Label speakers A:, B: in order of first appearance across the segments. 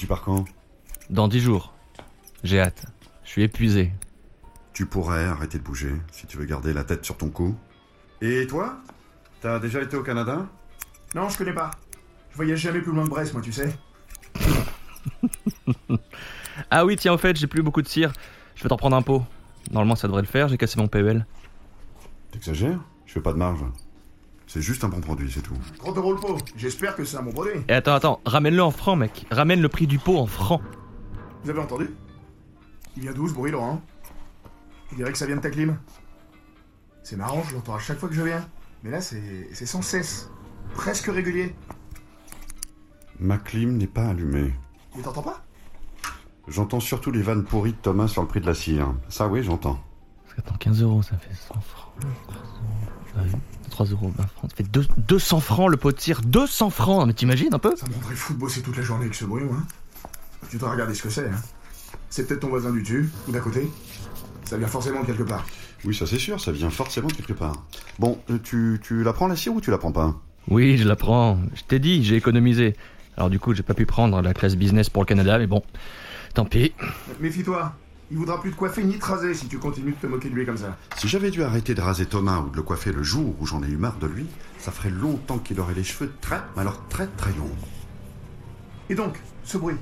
A: Tu pars quand?
B: Dans dix jours. J'ai hâte. Je suis épuisé.
A: Tu pourrais arrêter de bouger si tu veux garder la tête sur ton cou. Et toi? T'as déjà été au Canada?
C: Non, je connais pas. Je voyage jamais plus loin de Brest, moi, tu sais.
B: Ah oui, tiens, au fait, j'ai plus beaucoup de cire. Je vais t'en prendre un pot. Normalement, ça devrait le faire, j'ai cassé mon PEL.
A: T'exagères? Je fais pas de marge. C'est juste un bon produit, c'est tout.
C: 30 euros le pot. J'espère que c'est un bon produit.
B: Et attends, attends, ramène-le en francs, mec. Ramène le prix du pot en francs.
C: Vous avez entendu? Il vient d'où ce bruit, Laurent Il dirait que ça vient de ta clim. C'est marrant, je l'entends à chaque fois que je viens. Mais là, c'est c'est sans cesse. Presque régulier.
A: Ma clim n'est pas allumée.
C: Mais t'entends pas?
A: J'entends surtout les vannes pourries de Thomas sur le prix de la cire. Ça, oui, j'entends.
B: Parce que, attends, 15 euros, ça fait 100 francs. 3 euros, 20 francs. Ça fait deux- 200 francs le pot de cire. 200 francs Mais t'imagines un peu
C: Ça me rendrait fou de bosser toute la journée avec ce bruit, moi. Tu dois regarder ce que c'est, hein. C'est peut-être ton voisin du dessus, ou d'à côté. Ça vient forcément de quelque part.
A: Oui, ça c'est sûr, ça vient forcément de quelque part. Bon, euh, tu, tu la prends la cire ou tu la prends pas?
B: Oui, je la prends. Je t'ai dit, j'ai économisé. Alors du coup, j'ai pas pu prendre la classe business pour le Canada, mais bon, tant pis.
C: Méfie-toi. Il voudra plus de coiffer ni de raser si tu continues de te moquer de lui comme ça.
A: Si j'avais dû arrêter de raser Thomas ou de le coiffer le jour où j'en ai eu marre de lui, ça ferait longtemps qu'il aurait les cheveux très, mais alors très très longs.
C: Et donc, ce bruit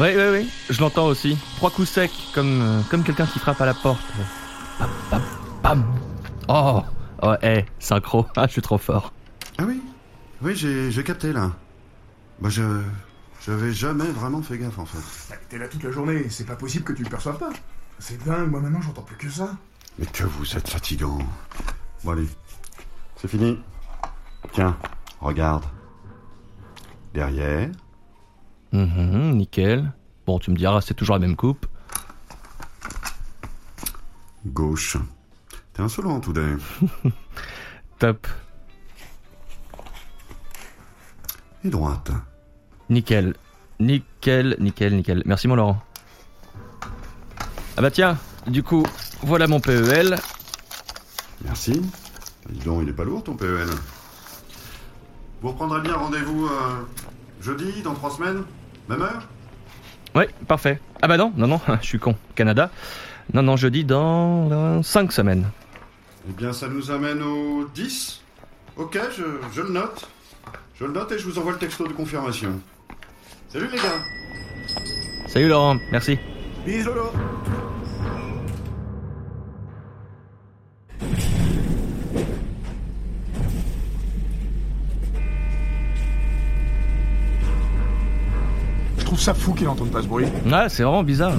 B: Oui, oui, oui, je l'entends aussi. Trois coups secs, comme, euh, comme quelqu'un qui frappe à la porte. Pam, pam, pam. Oh, oh, hé, synchro. Ah, je suis trop fort.
A: Ah oui Oui, j'ai j'ai capté là. Bah je... J'avais jamais vraiment fait gaffe en fait.
C: Bah, T'es là toute la journée, c'est pas possible que tu le perçoives pas. C'est dingue, moi maintenant j'entends plus que ça.
A: Mais que vous êtes fatigant. Bon allez, c'est fini. Tiens, regarde. Derrière.
B: Mhm, nickel. Bon, tu me diras, c'est toujours la même coupe.
A: Gauche. T'es insolent, tout d'un.
B: Top.
A: Et droite.
B: Nickel. Nickel, nickel, nickel. Merci, mon Laurent. Ah bah tiens, du coup, voilà mon PEL.
A: Merci. Dis donc, il est pas lourd ton PEL. Vous reprendrez bien rendez-vous euh, jeudi, dans trois semaines? Même heure?
B: Ouais, parfait. Ah bah non, non, non, je suis con. Canada. Non, non, jeudi dans 5 semaines.
A: Eh bien, ça nous amène au 10. Ok, je, je le note. Je le note et je vous envoie le texto de confirmation. Salut les gars
B: Salut Laurent, merci.
C: Bisous, Je trouve ça fou qu'il entende pas ce bruit.
B: Ouais, c'est vraiment bizarre.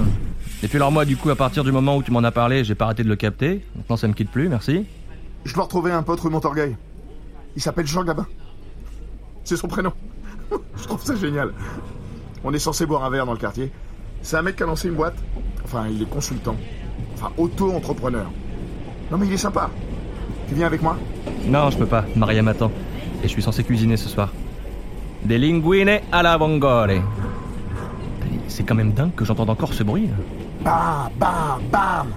B: Et puis alors moi, du coup, à partir du moment où tu m'en as parlé, j'ai pas arrêté de le capter. Maintenant, ça me quitte plus, merci.
C: Je dois retrouver un pote rue Montorgueil. Il s'appelle Jean Gabin. C'est son prénom. Je trouve ça génial. On est censé boire un verre dans le quartier. C'est un mec qui a lancé une boîte. Enfin, il est consultant. Enfin, auto-entrepreneur. Non, mais il est sympa. Tu viens avec moi?
B: Non, je peux pas. Maria m'attend. Et je suis censé cuisiner ce soir. Des linguine à la vongole. C'est quand même dingue que j'entende encore ce bruit.
C: Bam, bam, bam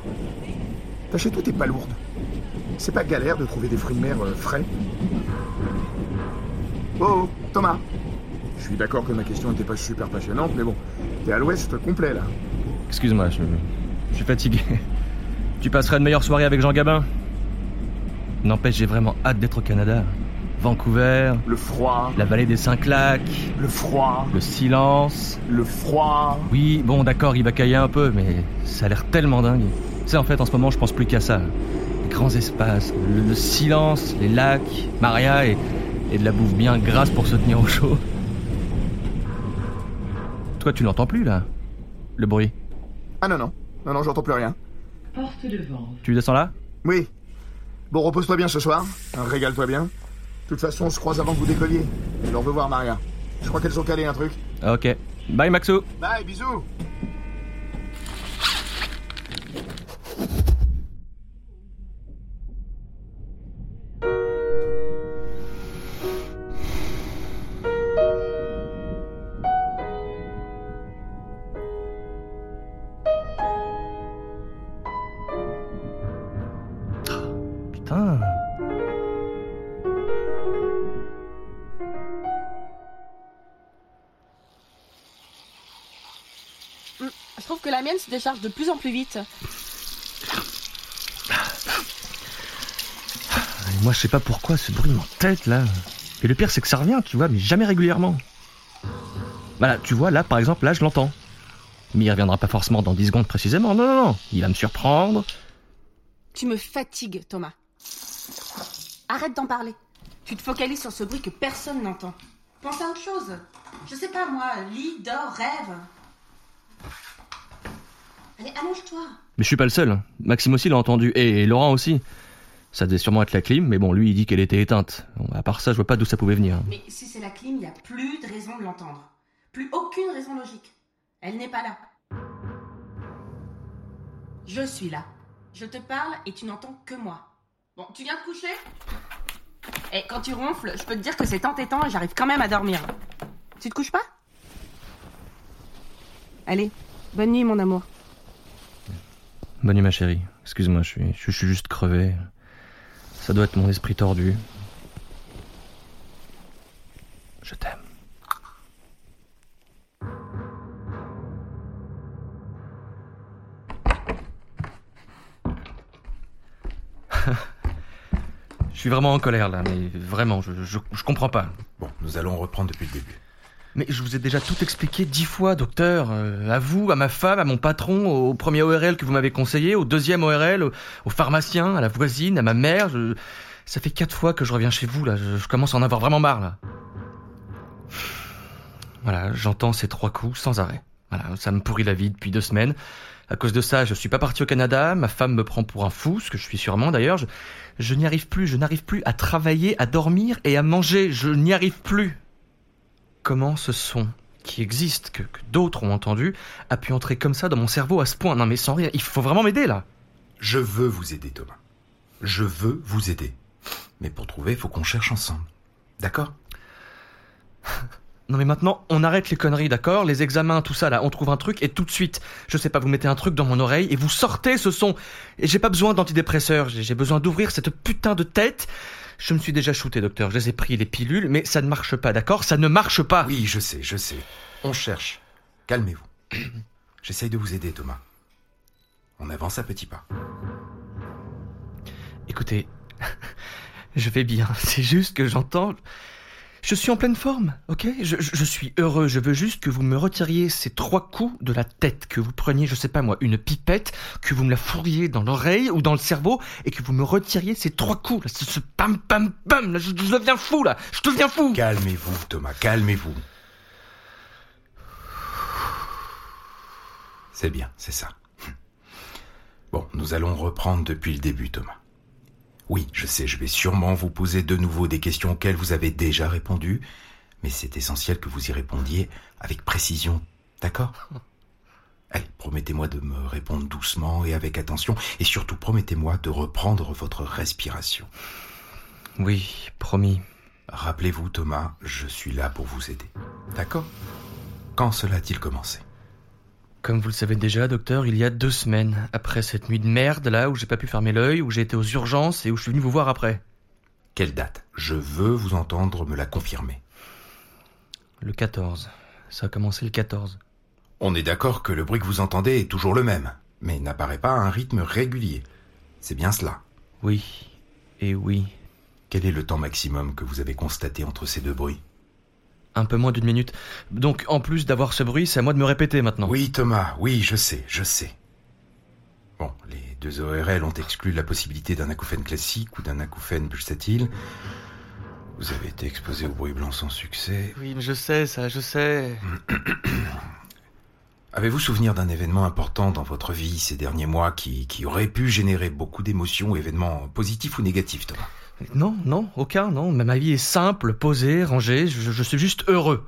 C: T'as chez toi tes palourdes. C'est pas galère de trouver des fruits de mer euh, frais? Oh, Thomas Je suis d'accord que ma question n'était pas super passionnante, mais bon, t'es à l'ouest complet là.
B: Excuse-moi, je, je suis fatigué. Tu passeras une meilleure soirée avec Jean Gabin N'empêche, j'ai vraiment hâte d'être au Canada. Vancouver,
C: Le froid,
B: la vallée des Cinq-Lacs,
C: le froid,
B: le silence.
C: le froid.
B: Oui, bon, d'accord, il va cailler un peu, mais ça a l'air tellement dingue. Tu sais, en fait, en ce moment, je pense plus qu'à ça. Les grands espaces, le, le silence, les lacs, Maria et, et de la bouffe bien grasse pour se tenir au chaud. Toi, tu l'entends plus, là Le bruit.
C: Ah non, non, non, non, j'entends plus rien.
D: Porte devant.
B: Tu descends là?
C: Oui. Bon, repose-toi bien ce soir, régale-toi bien. De toute façon, on se croise avant que vous décolliez. Je leur veux voir Maria. Je crois qu'elles ont calé un truc.
B: Ok. Bye, Maxo
C: Bye, bisous
D: mienne se décharge de plus en plus vite.
B: Et moi, je sais pas pourquoi ce bruit m'entête là. Et le pire, c'est que ça revient, tu vois, mais jamais régulièrement. Voilà, tu vois, là, par exemple, là, je l'entends. Mais il reviendra pas forcément dans 10 secondes précisément. Non, non, non. Il va me surprendre.
D: Tu me fatigues, Thomas. Arrête d'en parler. Tu te focalises sur ce bruit que personne n'entend. Pense à autre chose. Je sais pas moi, lis, dors, rêve. Allez, allonge-toi.
B: Mais je suis pas le seul. Maxime aussi l'a entendu. Et Laurent aussi. Ça devait sûrement être la clim, mais bon, lui, il dit qu'elle était éteinte. Bon, à part ça, je vois pas d'où ça pouvait venir.
D: Mais si c'est la clim, il n'y a plus de raison de l'entendre. Plus aucune raison logique. Elle n'est pas là. Je suis là. Je te parle et tu n'entends que moi. Bon, tu viens te coucher? Et quand tu ronfles, je peux te dire que c'est entêtant et j'arrive quand même à dormir. Tu te couches pas? Allez, bonne nuit mon amour.
B: Bonne nuit, ma chérie. Excuse-moi, je suis, juste crevé. Ça doit être mon esprit tordu. Je t'aime. Je suis vraiment en colère là, mais vraiment, je comprends pas.
E: Bon, nous allons reprendre depuis le début.
B: Mais je vous ai déjà tout expliqué dix fois, docteur. Euh, à vous, à ma femme, à mon patron, au premier ORL que vous m'avez conseillé, au deuxième ORL, au, au pharmacien, à la voisine, à ma mère. Je... Ça fait quatre fois que je reviens chez vous là. Je, commence à en avoir vraiment marre là. Voilà, j'entends ces trois coups sans arrêt. Voilà, ça me pourrit la vie depuis deux semaines. À cause de ça, je suis pas parti au Canada. Ma femme me prend pour un fou, ce que je suis sûrement d'ailleurs. Je, je n'y arrive plus. Je n'arrive plus à travailler, à dormir et à manger. Je n'y arrive plus comment ce son qui existe, que, que d'autres ont entendu, a pu entrer comme ça dans mon cerveau à ce point. Non mais sans rire, il faut vraiment m'aider là.
E: Je veux vous aider, Thomas. Je veux vous aider. Mais pour trouver, il faut qu'on cherche ensemble. D'accord?
B: Non mais maintenant, on arrête les conneries, d'accord? Les examens, tout ça là, on trouve un truc et tout de suite, je sais pas, vous mettez un truc dans mon oreille et vous sortez ce son. Et j'ai pas besoin d'antidépresseurs, j'ai besoin d'ouvrir cette putain de tête. Je me suis déjà shooté, docteur, je les ai pris les pilules, mais ça ne marche pas, d'accord? Ça ne marche pas.
E: Oui, je sais, je sais. On cherche. Calmez-vous. J'essaye de vous aider, Thomas. On avance à petits pas.
B: Écoutez, je vais bien. C'est juste que j'entends. Je suis en pleine forme, ok? Je, je- suis heureux. Je veux juste que vous me retiriez ces trois coups de la tête, que vous preniez, je sais pas moi, une pipette, que vous me la fourriez dans l'oreille ou dans le cerveau, et que vous me retiriez ces trois coups, là, ce, ce pam pam pam, là, je, je deviens fou, là, je deviens fou.
E: Calmez-vous, Thomas, calmez-vous. C'est bien, c'est ça. Bon, nous allons reprendre depuis le début, Thomas. Oui, je sais, je vais sûrement vous poser de nouveau des questions auxquelles vous avez déjà répondu, mais c'est essentiel que vous y répondiez avec précision, d'accord? Allez, promettez-moi de me répondre doucement et avec attention, et surtout promettez-moi de reprendre votre respiration.
B: Oui, promis.
E: Rappelez-vous, Thomas, je suis là pour vous aider. D'accord? Quand cela a-t-il commencé?
B: Comme vous le savez déjà, docteur, il y a deux semaines, après cette nuit de merde là où j'ai pas pu fermer l'œil, où j'ai été aux urgences et où je suis venu vous voir après.
E: Quelle date? Je veux vous entendre me la confirmer.
B: Le 14. Ça a commencé le 14.
E: On est d'accord que le bruit que vous entendez est toujours le même, mais n'apparaît pas à un rythme régulier. C'est bien cela.
B: Oui. Et oui.
E: Quel est le temps maximum que vous avez constaté entre ces deux bruits?
B: Un peu moins d'une minute. Donc, en plus d'avoir ce bruit, c'est à moi de me répéter maintenant.
E: Oui, Thomas, oui, je sais, je sais. Bon, les deux ORL ont exclu la possibilité d'un acouphène classique ou d'un acouphène pulsatile. Vous avez été exposé au bruit blanc sans succès.
B: Oui, mais je sais ça, je sais.
E: Avez-vous souvenir d'un événement important dans votre vie ces derniers mois qui, qui aurait pu générer beaucoup d'émotions, événements positifs ou négatifs, Thomas?
B: Non, non, aucun, non. Ma vie est simple, posée, rangée. Je, je suis juste heureux.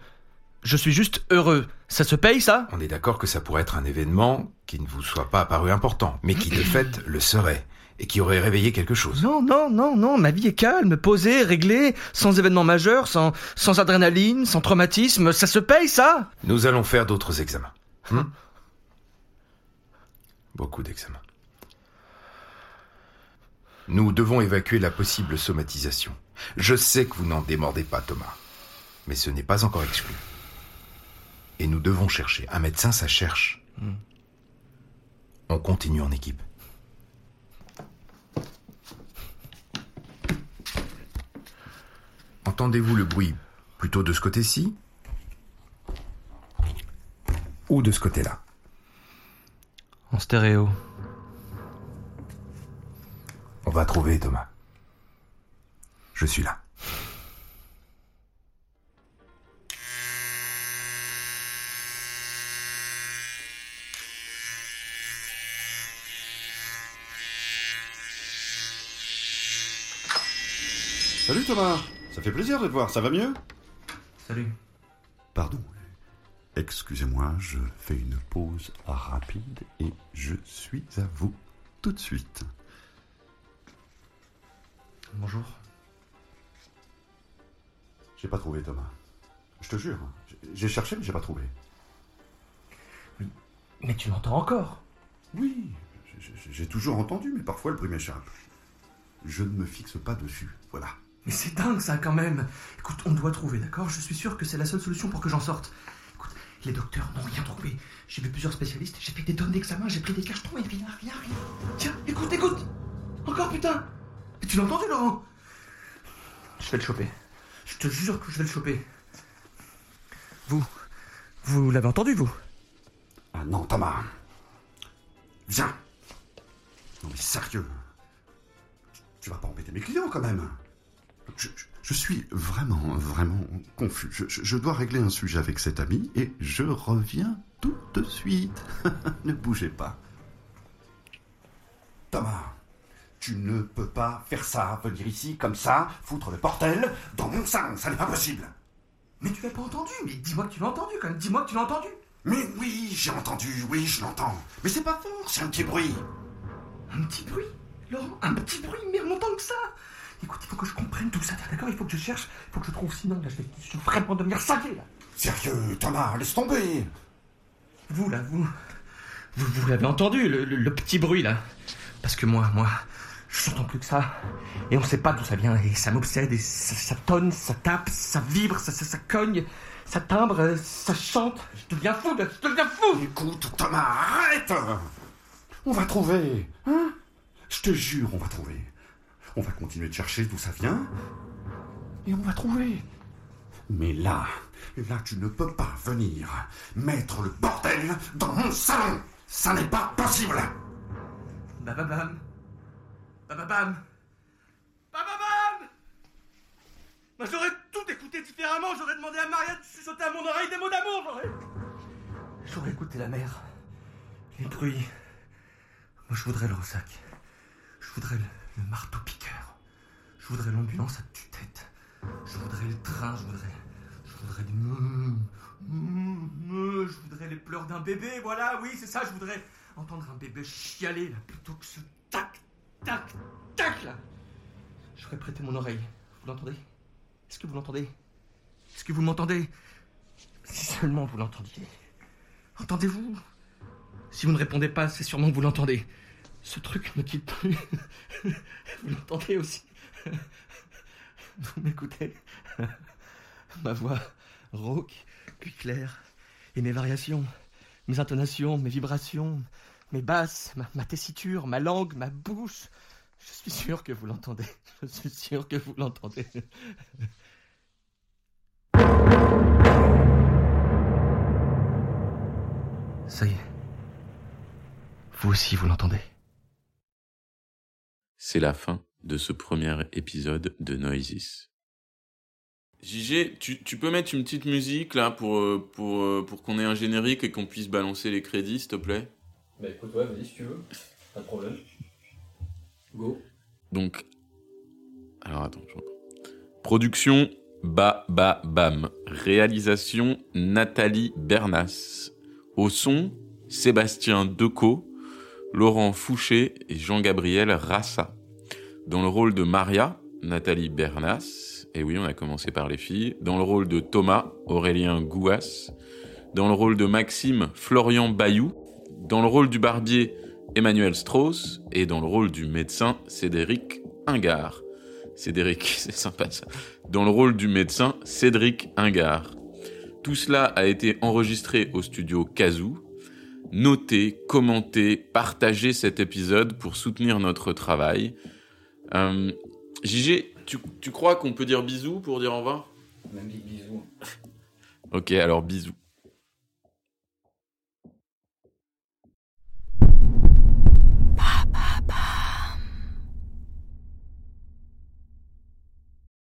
B: Je suis juste heureux. Ça se paye, ça?
E: On est d'accord que ça pourrait être un événement qui ne vous soit pas apparu important, mais qui de fait le serait, et qui aurait réveillé quelque chose.
B: Non, non, non, non. Ma vie est calme, posée, réglée, sans événement majeur, sans, sans adrénaline, sans traumatisme. Ça se paye, ça?
E: Nous allons faire d'autres examens. Hmm? Beaucoup d'examens. Nous devons évacuer la possible somatisation. Je sais que vous n'en démordez pas, Thomas, mais ce n'est pas encore exclu. Et nous devons chercher. Un médecin, ça cherche. On continue en équipe. Entendez-vous le bruit plutôt de ce côté-ci ou de ce côté-là?
B: En stéréo.
E: On va trouver Thomas. Je suis là.
A: Salut Thomas Ça fait plaisir de te voir, ça va mieux?
B: Salut.
A: Pardon. Excusez-moi, je fais une pause rapide et je suis à vous tout de suite.
B: Bonjour.
A: J'ai pas trouvé Thomas. Je te jure. J'ai cherché mais j'ai pas trouvé.
B: Mais tu l'entends encore?
A: Oui, j'ai- toujours entendu, mais parfois le bruit m'échappe. Je ne me fixe pas dessus, voilà.
B: Mais c'est dingue ça quand même. Écoute, on doit trouver, d'accord? Je suis sûr que c'est la seule solution pour que j'en sorte. Écoute, les docteurs n'ont rien trouvé. J'ai vu plusieurs spécialistes, j'ai fait des tonnes d'examens, j'ai pris des cachetons et rien, rien, rien. Tiens, écoute, écoute Encore putain tu l'as entendu, Laurent? Je vais le choper. Je te jure que je vais le choper. Vous, vous l'avez entendu, vous?
A: Ah non, Thomas. Viens. Non mais sérieux. Tu vas pas embêter mes clients quand même. Je, je- suis vraiment, vraiment confus. Je- je dois régler un sujet avec cet ami et je reviens tout de suite. ne bougez pas. Thomas, tu ne peux pas faire ça, venir ici comme ça, foutre le bordel dans mon salon, ça n'est pas possible.
B: Mais tu l'as pas entendu. Mais dis-moi que tu l'as entendu quand même, dis-moi que tu l'as entendu.
A: Mais oui, j'ai entendu, oui, je l'entends. Mais c'est pas fort, c'est un petit bruit.
B: Un petit bruit? Laurent, un petit bruit, mais longtemps que ça. Écoute, il faut que je comprenne tout ça, d'accord? Il faut que je cherche, il faut que je trouve, sinon là, je vais, je vais vraiment devenir cinglé, là
A: Sérieux, Thomas, laisse tomber.
B: Vous, là, vous... Vous, vous l'avez entendu, le petit bruit, là? Parce que moi, moi, je n'entends plus que ça. Et on sait pas d'où ça vient, et ça m'obsède, et ça, ça tonne, ça tape, ça vibre, ça, ça, ça cogne, ça timbre, ça chante. Je deviens fou, je deviens fou
A: Écoute, Thomas, arrête On va trouver, hein? Je te jure, on va trouver. On va continuer de chercher d'où ça vient, et on va trouver. Mais là, là, tu ne peux pas venir mettre le bordel dans mon salon. Ça n'est pas possible.
B: Bababam Bababam Bababam Moi j'aurais tout écouté différemment, j'aurais demandé à Maria de chuchoter à mon oreille des mots d'amour, j'aurais... J'aurais écouté la mer, les bruits. Moi je voudrais le ressac. Je voudrais le, le marteau-piqueur. Je voudrais l'ambulance à tue-tête. Je voudrais le train, je voudrais... Je voudrais meuh, Je voudrais les pleurs d'un bébé, voilà, oui, c'est ça, je voudrais entendre un bébé chialer, là, plutôt que ce tac, tac, tac, là. Je ferais prêter mon oreille. Vous l'entendez? Est-ce que vous l'entendez? Est-ce que vous m'entendez? Si seulement vous l'entendiez. Entendez-vous? Si vous ne répondez pas, c'est sûrement que vous l'entendez. Ce truc ne quitte plus. vous l'entendez aussi? Vous m'écoutez? Ma voix rauque, puis claire, et mes variations, mes intonations, mes vibrations, mes basses, ma, ma tessiture, ma langue, ma bouche. Je suis sûr que vous l'entendez. Je suis sûr que vous l'entendez. Ça y est. Vous aussi, vous l'entendez.
F: C'est la fin de ce premier épisode de Noises. JG, tu, tu peux mettre une petite musique là pour, euh, pour, euh, pour qu'on ait un générique et qu'on puisse balancer les crédits, s'il te plaît?
B: Bah écoute, ouais, vas-y si tu veux. Pas de problème. Go.
F: Donc, alors attends, je. Production Ba Ba Bam. Réalisation Nathalie Bernas. Au son Sébastien Decaux, Laurent Fouché et Jean-Gabriel Rassa. Dans le rôle de Maria, Nathalie Bernas. Et oui, on a commencé par les filles. Dans le rôle de Thomas, Aurélien Gouas. Dans le rôle de Maxime, Florian Bayou. Dans le rôle du barbier, Emmanuel Strauss. Et dans le rôle du médecin, Cédric Ingard. Cédric, c'est sympa ça. Dans le rôle du médecin, Cédric Ingard. Tout cela a été enregistré au studio Kazoo. notez, commentez, partagez cet épisode pour soutenir notre travail. Euh, JG, tu, tu crois qu'on peut dire bisous pour dire au revoir?
E: Même bisous.
F: Ok, alors bisous.